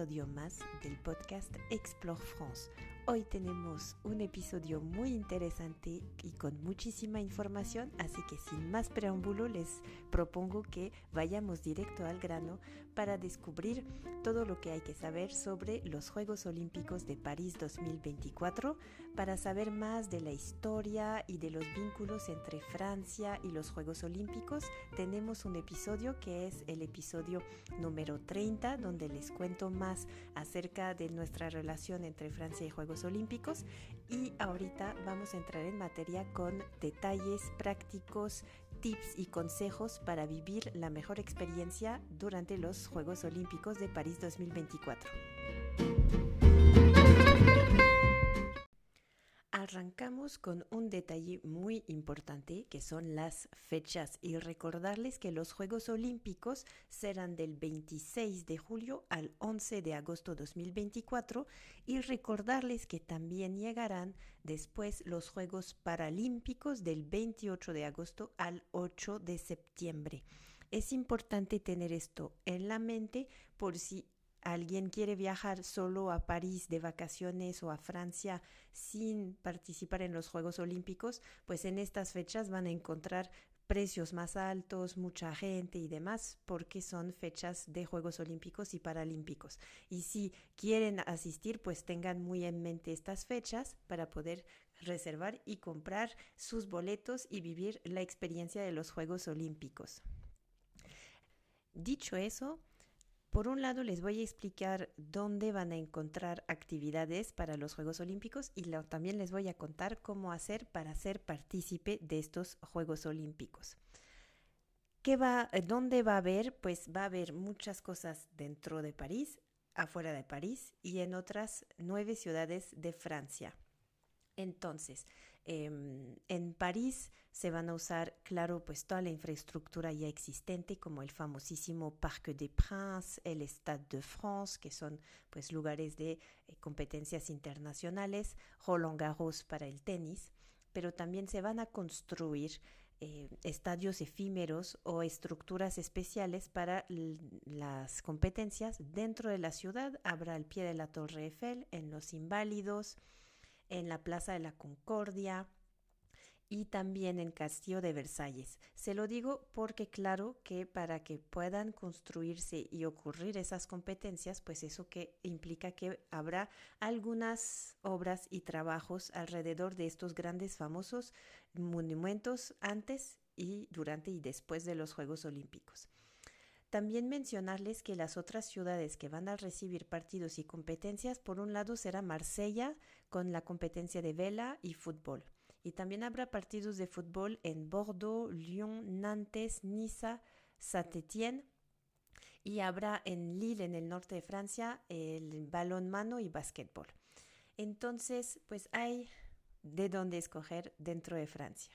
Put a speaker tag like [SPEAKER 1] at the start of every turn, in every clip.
[SPEAKER 1] episodio más del podcast Explore France. Hoy tenemos un episodio muy interesante y con muchísima información, así que sin más preámbulo les propongo que vayamos directo al grano para descubrir todo lo que hay que saber sobre los Juegos Olímpicos de París 2024, para saber más de la historia y de los vínculos entre Francia y los Juegos Olímpicos. Tenemos un episodio que es el episodio número 30, donde les cuento más acerca de nuestra relación entre Francia y Juegos Olímpicos y ahorita vamos a entrar en materia con detalles prácticos, tips y consejos para vivir la mejor experiencia durante los Juegos Olímpicos de París 2024. Arrancamos con un detalle muy importante que son las fechas y recordarles que los Juegos Olímpicos serán del 26 de julio al 11 de agosto 2024 y recordarles que también llegarán después los Juegos Paralímpicos del 28 de agosto al 8 de septiembre. Es importante tener esto en la mente por si alguien quiere viajar solo a París de vacaciones o a Francia sin participar en los Juegos Olímpicos, pues en estas fechas van a encontrar precios más altos, mucha gente y demás, porque son fechas de Juegos Olímpicos y Paralímpicos. Y si quieren asistir, pues tengan muy en mente estas fechas para poder reservar y comprar sus boletos y vivir la experiencia de los Juegos Olímpicos. Dicho eso, por un lado, les voy a explicar dónde van a encontrar actividades para los Juegos Olímpicos y también les voy a contar cómo hacer para ser partícipe de estos Juegos Olímpicos. ¿Qué va, ¿Dónde va a haber? Pues va a haber muchas cosas dentro de París, afuera de París y en otras nueve ciudades de Francia. Entonces, em, en París se van a usar, claro, pues toda la infraestructura ya existente, como el famosísimo Parc des Princes, el Stade de France, que son pues lugares de eh, competencias internacionales, Roland Garros para el tenis, pero también se van a construir eh, estadios efímeros o estructuras especiales para las competencias dentro de la ciudad. Habrá al pie de la Torre Eiffel, en los Inválidos, en la Plaza de la Concordia y también en Castillo de Versalles. Se lo digo porque claro que para que puedan construirse y ocurrir esas competencias, pues eso que implica que habrá algunas obras y trabajos alrededor de estos grandes famosos monumentos antes y durante y después de los Juegos Olímpicos. También mencionarles que las otras ciudades que van a recibir partidos y competencias, por un lado será Marsella con la competencia de vela y fútbol. Y también habrá partidos de fútbol en Bordeaux, Lyon, Nantes, Niza, Saint-Étienne. Y habrá en Lille, en el norte de Francia, el balón mano y básquetbol. Entonces, pues hay de dónde escoger dentro de Francia.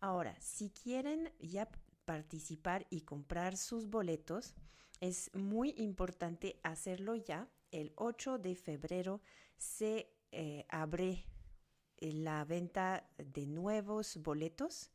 [SPEAKER 1] Ahora, si quieren ya participar y comprar sus boletos, es muy importante hacerlo ya. El 8 de febrero se eh, abre eh, la venta de nuevos boletos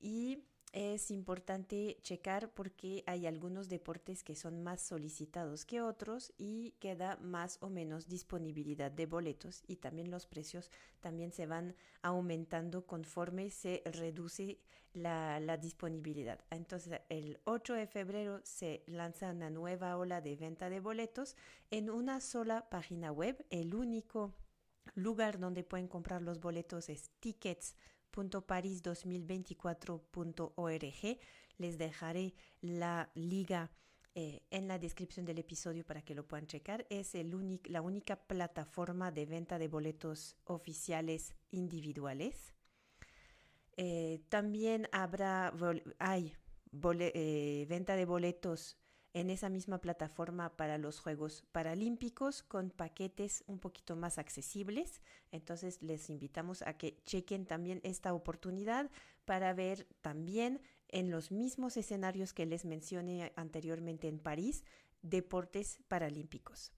[SPEAKER 1] y es importante checar porque hay algunos deportes que son más solicitados que otros y queda más o menos disponibilidad de boletos y también los precios también se van aumentando conforme se reduce la, la disponibilidad. Entonces el 8 de febrero se lanza una nueva ola de venta de boletos en una sola página web. El único lugar donde pueden comprar los boletos es tickets paris2024.org. Les dejaré la liga eh, en la descripción del episodio para que lo puedan checar. Es el la única plataforma de venta de boletos oficiales individuales. Eh, también habrá, hay eh, venta de boletos en esa misma plataforma para los Juegos Paralímpicos con paquetes un poquito más accesibles. Entonces les invitamos a que chequen también esta oportunidad para ver también en los mismos escenarios que les mencioné anteriormente en París, deportes paralímpicos.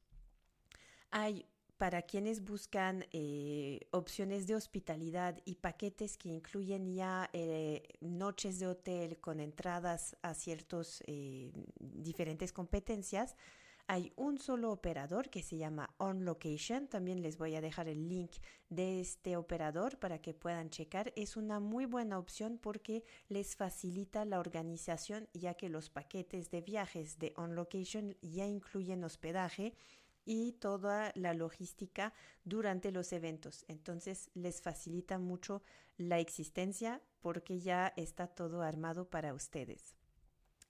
[SPEAKER 1] Hay para quienes buscan eh, opciones de hospitalidad y paquetes que incluyen ya eh, noches de hotel con entradas a ciertas eh, diferentes competencias, hay un solo operador que se llama On Location. También les voy a dejar el link de este operador para que puedan checar. Es una muy buena opción porque les facilita la organización ya que los paquetes de viajes de On Location ya incluyen hospedaje y toda la logística durante los eventos. Entonces les facilita mucho la existencia porque ya está todo armado para ustedes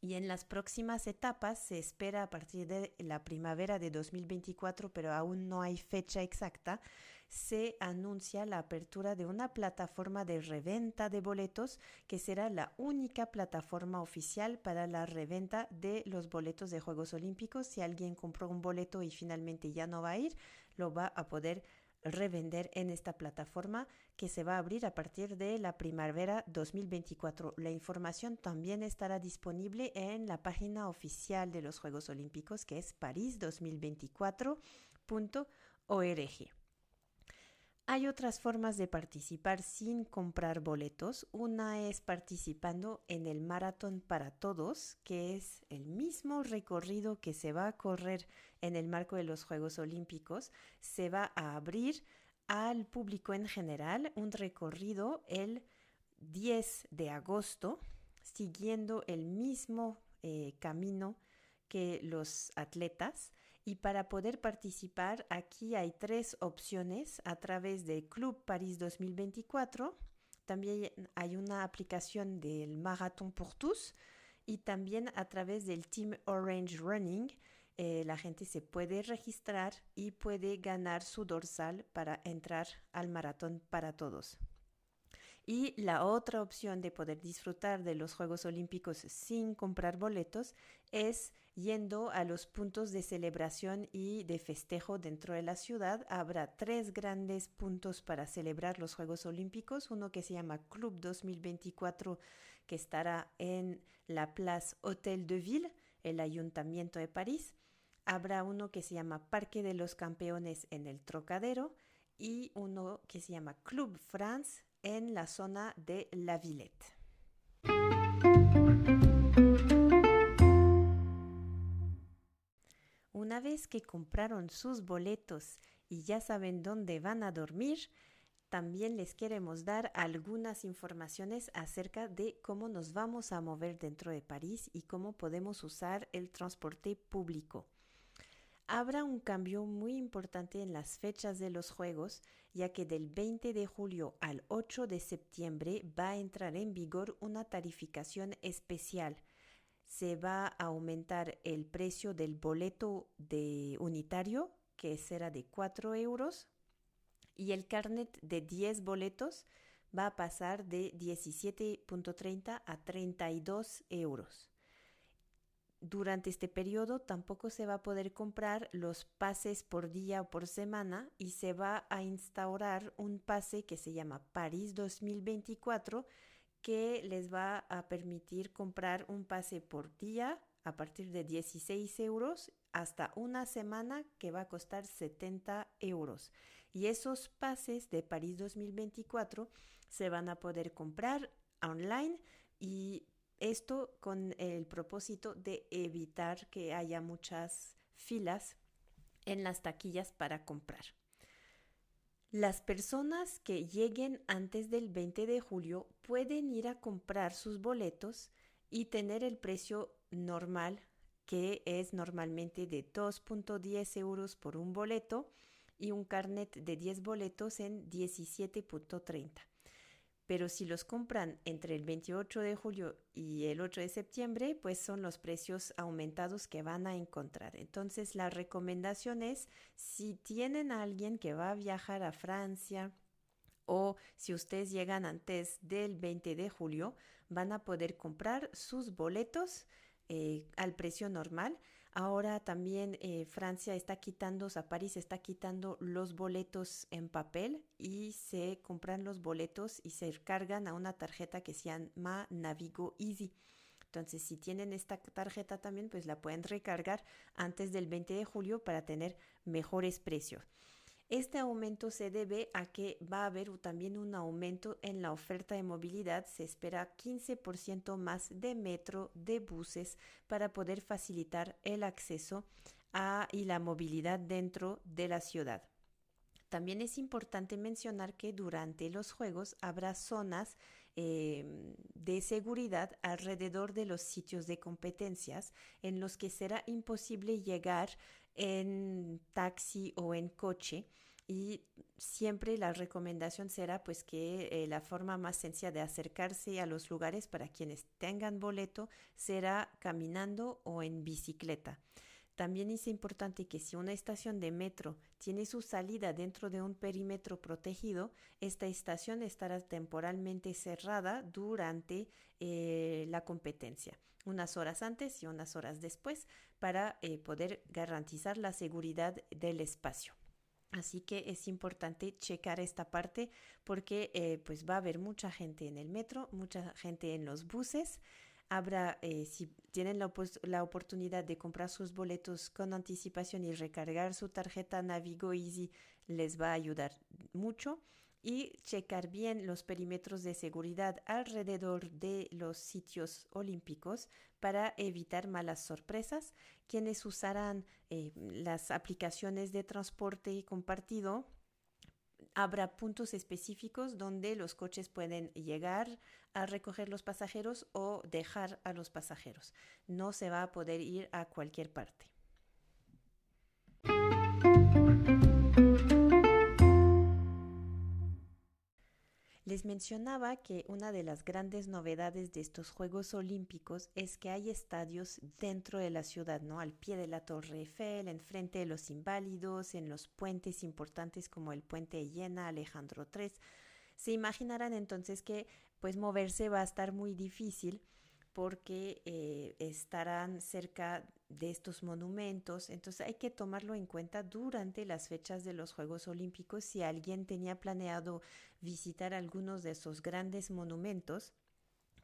[SPEAKER 1] y en las próximas etapas se espera a partir de la primavera de 2024, pero aún no hay fecha exacta, se anuncia la apertura de una plataforma de reventa de boletos que será la única plataforma oficial para la reventa de los boletos de Juegos Olímpicos. Si alguien compró un boleto y finalmente ya no va a ir, lo va a poder revender en esta plataforma que se va a abrir a partir de la primavera 2024. La información también estará disponible en la página oficial de los Juegos Olímpicos que es paris2024.org. Hay otras formas de participar sin comprar boletos. Una es participando en el Maratón para Todos, que es el mismo recorrido que se va a correr en el marco de los Juegos Olímpicos. Se va a abrir al público en general un recorrido el 10 de agosto, siguiendo el mismo eh, camino que los atletas y para poder participar, aquí hay tres opciones a través de Club París 2024. También hay una aplicación del Marathon pour tous y también a través del Team Orange Running. Eh, la gente se puede registrar y puede ganar su dorsal para entrar al maratón para todos. Y la otra opción de poder disfrutar de los Juegos Olímpicos sin comprar boletos es yendo a los puntos de celebración y de festejo dentro de la ciudad. Habrá tres grandes puntos para celebrar los Juegos Olímpicos. Uno que se llama Club 2024, que estará en la Place Hôtel de Ville, el Ayuntamiento de París. Habrá uno que se llama Parque de los Campeones en el Trocadero y uno que se llama Club France en la zona de La Villette. Una vez que compraron sus boletos y ya saben dónde van a dormir, también les queremos dar algunas informaciones acerca de cómo nos vamos a mover dentro de París y cómo podemos usar el transporte público. Habrá un cambio muy importante en las fechas de los Juegos, ya que del 20 de julio al 8 de septiembre va a entrar en vigor una tarificación especial. Se va a aumentar el precio del boleto de unitario, que será de 4 euros, y el carnet de 10 boletos va a pasar de 17.30 a 32 euros. Durante este periodo tampoco se va a poder comprar los pases por día o por semana y se va a instaurar un pase que se llama París 2024 que les va a permitir comprar un pase por día a partir de 16 euros hasta una semana que va a costar 70 euros. Y esos pases de París 2024 se van a poder comprar online y esto con el propósito de evitar que haya muchas filas en las taquillas para comprar. Las personas que lleguen antes del 20 de julio pueden ir a comprar sus boletos y tener el precio normal, que es normalmente de 2.10 euros por un boleto y un carnet de 10 boletos en 17.30 pero si los compran entre el 28 de julio y el 8 de septiembre, pues son los precios aumentados que van a encontrar. Entonces, la recomendación es, si tienen a alguien que va a viajar a Francia o si ustedes llegan antes del 20 de julio, van a poder comprar sus boletos eh, al precio normal Ahora también eh, Francia está quitando, o sea, París está quitando los boletos en papel y se compran los boletos y se cargan a una tarjeta que se llama Navigo Easy. Entonces, si tienen esta tarjeta también, pues la pueden recargar antes del 20 de julio para tener mejores precios. Este aumento se debe a que va a haber también un aumento en la oferta de movilidad. Se espera 15% más de metro, de buses, para poder facilitar el acceso y la movilidad dentro de la ciudad. También es importante mencionar que durante los juegos habrá zonas em, de seguridad alrededor de los sitios de competencias en los que será imposible llegar en taxi o en coche y siempre la recomendación será pues que eh, la forma más sencilla de acercarse a los lugares para quienes tengan boleto será caminando o en bicicleta. También es importante que si una estación de metro tiene su salida dentro de un perímetro protegido, esta estación estará temporalmente cerrada durante eh, la competencia, unas horas antes y unas horas después, para eh, poder garantizar la seguridad del espacio. Así que es importante checar esta parte porque eh, pues va a haber mucha gente en el metro, mucha gente en los buses habrá, eh, si tienen la, la, oportunidad de comprar sus boletos con anticipación y recargar su tarjeta Navigo Easy, les va a ayudar mucho. Y checar bien los perímetros de seguridad alrededor de los sitios olímpicos para evitar malas sorpresas. Quienes usarán eh, las aplicaciones de transporte compartido habrá puntos específicos donde los coches pueden llegar a recoger los pasajeros o dejar a los pasajeros. No se va a poder ir a cualquier parte. Les mencionaba que una de las grandes novedades de estos Juegos Olímpicos es que hay estadios dentro de la ciudad, ¿no? Al pie de la Torre Eiffel, enfrente de los inválidos, en los puentes importantes como el puente Llena, Alejandro III. Se imaginarán entonces que pues moverse va a estar muy difícil porque eh, estarán cerca de estos monumentos. Entonces hay que tomarlo en cuenta durante las fechas de los Juegos Olímpicos. Si alguien tenía planeado visitar algunos de esos grandes monumentos,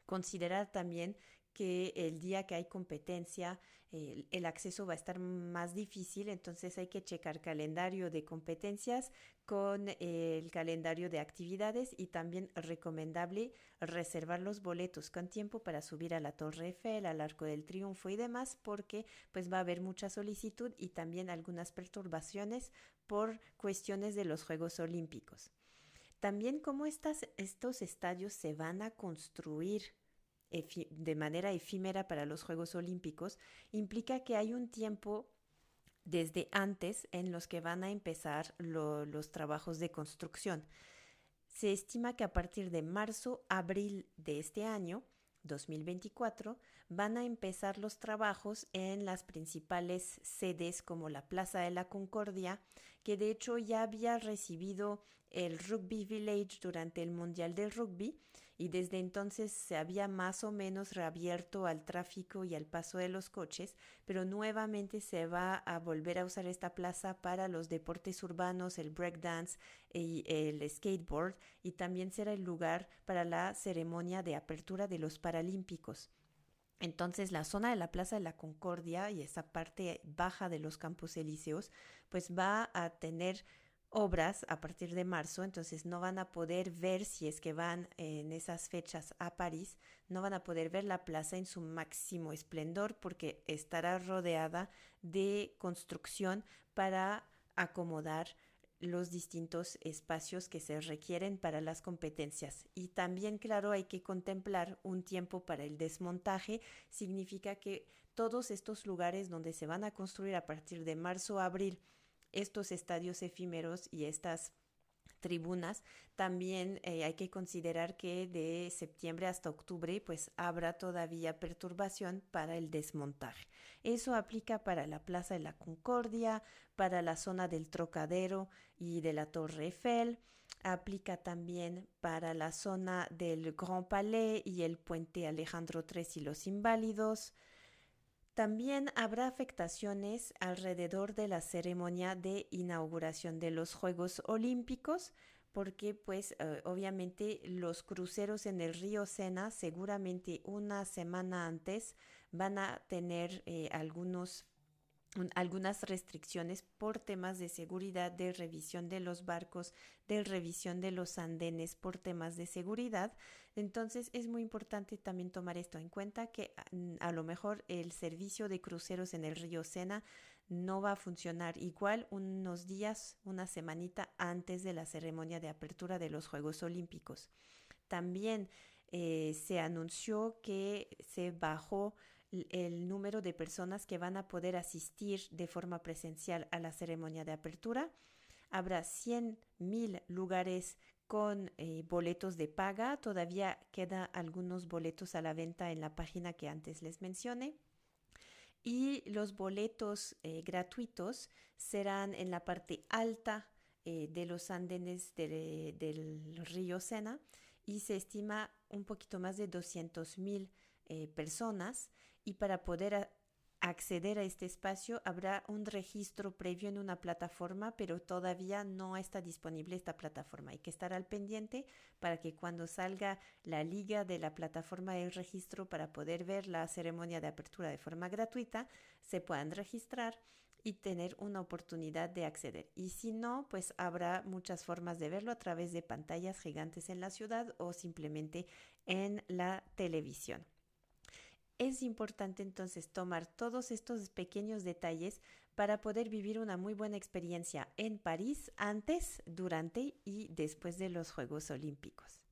[SPEAKER 1] considerar también que el día que hay competencia el, acceso va a estar más difícil, entonces hay que checar calendario de competencias con el calendario de actividades y también recomendable reservar los boletos con tiempo para subir a la Torre Eiffel, al Arco del Triunfo y demás, porque pues va a haber mucha solicitud y también algunas perturbaciones por cuestiones de los Juegos Olímpicos. También cómo estas, estos estadios se van a construir de manera efímera para los Juegos Olímpicos, implica que hay un tiempo desde antes en los que van a empezar los trabajos de construcción. Se estima que a partir de marzo, abril de este año, 2024, van a empezar los trabajos en las principales sedes como la Plaza de la Concordia, que de hecho ya había recibido el Rugby Village durante el Mundial del Rugby y desde entonces se había más o menos reabierto al tráfico y al paso de los coches, pero nuevamente se va a volver a usar esta plaza para los deportes urbanos, el breakdance y el skateboard, y también será el lugar para la ceremonia de apertura de los Paralímpicos. Entonces la zona de la Plaza de la Concordia y esa parte baja de los campos elíseos pues va a tener obras a partir de marzo, entonces no van a poder ver si es que van en esas fechas a París, no van a poder ver la plaza en su máximo esplendor porque estará rodeada de construcción para acomodar los distintos espacios que se requieren para las competencias. Y también, claro, hay que contemplar un tiempo para el desmontaje. Significa que todos estos lugares donde se van a construir a partir de marzo abril estos estadios efímeros y estas tribunas, también eh, hay que considerar que de septiembre hasta octubre pues habrá todavía perturbación para el desmontaje. Eso aplica para la Plaza de la Concordia, para la zona del Trocadero y de la Torre Eiffel, aplica también para la zona del Grand Palais y el puente Alejandro III y los Inválidos, también habrá afectaciones alrededor de la ceremonia de inauguración de los Juegos Olímpicos, porque pues eh, obviamente los cruceros en el río Sena seguramente una semana antes van a tener eh, algunos algunas restricciones por temas de seguridad, de revisión de los barcos, de revisión de los andenes por temas de seguridad. Entonces es muy importante también tomar esto en cuenta que mm, a, lo mejor el servicio de cruceros en el río Sena no va a funcionar igual unos días, una semanita antes de la ceremonia de apertura de los Juegos Olímpicos. También eh, se anunció que se bajó el número de personas que van a poder asistir de forma presencial a la ceremonia de apertura. Habrá 100 mil lugares con eh, boletos de paga. Todavía quedan algunos boletos a la venta en la página que antes les mencioné. Y los boletos eh, gratuitos serán en la parte alta eh, de los andenes del río Sena y se estima un poquito más de 200 mil personas y para poder acceder a este espacio habrá un registro previo en una plataforma, pero todavía no está disponible esta plataforma. Hay que estar al pendiente para que cuando salga la liga de la plataforma del registro para poder ver la ceremonia de apertura de forma gratuita, se puedan registrar y tener una oportunidad de acceder. Y si no, pues habrá muchas formas de verlo a través de pantallas gigantes en la ciudad o simplemente en la televisión. Es importante entonces tomar todos estos pequeños detalles para poder vivir una muy buena experiencia en París antes, durante y después de los Juegos Olímpicos.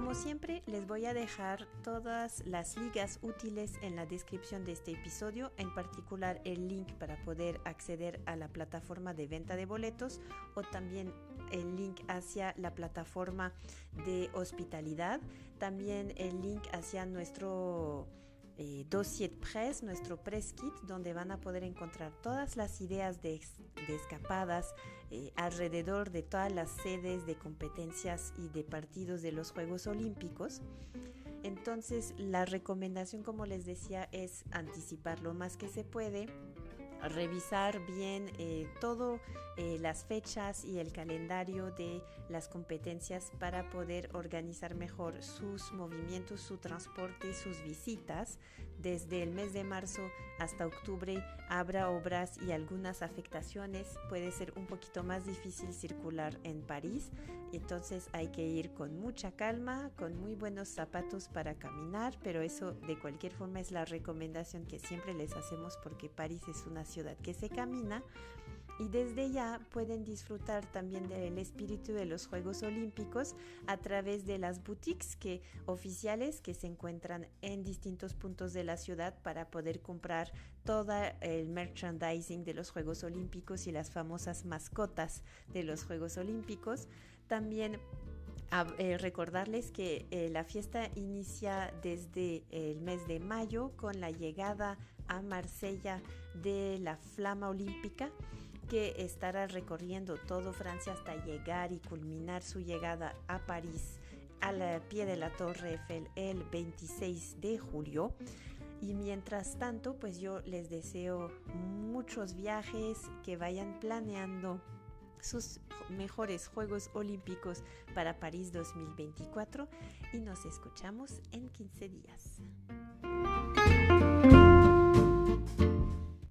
[SPEAKER 1] Como siempre, les voy a dejar todas las ligas útiles en la descripción de este episodio, en particular el link para poder acceder a la plataforma de venta de boletos o también el link hacia la plataforma de hospitalidad, también el link hacia nuestro eh, dossier press, nuestro press kit, donde van a poder encontrar todas las ideas de, escapadas eh, alrededor de todas las sedes de competencias y de partidos de los Juegos Olímpicos. Entonces, la recomendación, como les decía, es anticipar lo más que se puede revisar bien eh, todo eh, las fechas y el calendario de las competencias para poder organizar mejor sus movimientos, su transporte, sus visitas. Desde el mes de marzo hasta octubre habrá obras y algunas afectaciones. Puede ser un poquito más difícil circular en París. Entonces hay que ir con mucha calma, con muy buenos zapatos para caminar, pero eso de cualquier forma es la recomendación que siempre les hacemos porque París es una ciudad que se camina y desde ya pueden disfrutar también del espíritu de los Juegos Olímpicos a través de las boutiques que, oficiales que se encuentran en distintos puntos de la ciudad para poder comprar todo el merchandising de los Juegos Olímpicos y las famosas mascotas de los Juegos Olímpicos. También eh, recordarles que eh, la fiesta inicia desde el mes de mayo con la llegada a Marsella de la Flama Olímpica que estará recorriendo todo Francia hasta llegar y culminar su llegada a París al pie de la Torre Eiffel el 26 de julio. Y mientras tanto, pues yo les deseo muchos viajes, que vayan planeando sus mejores Juegos Olímpicos para París 2024 y nos escuchamos en 15 días.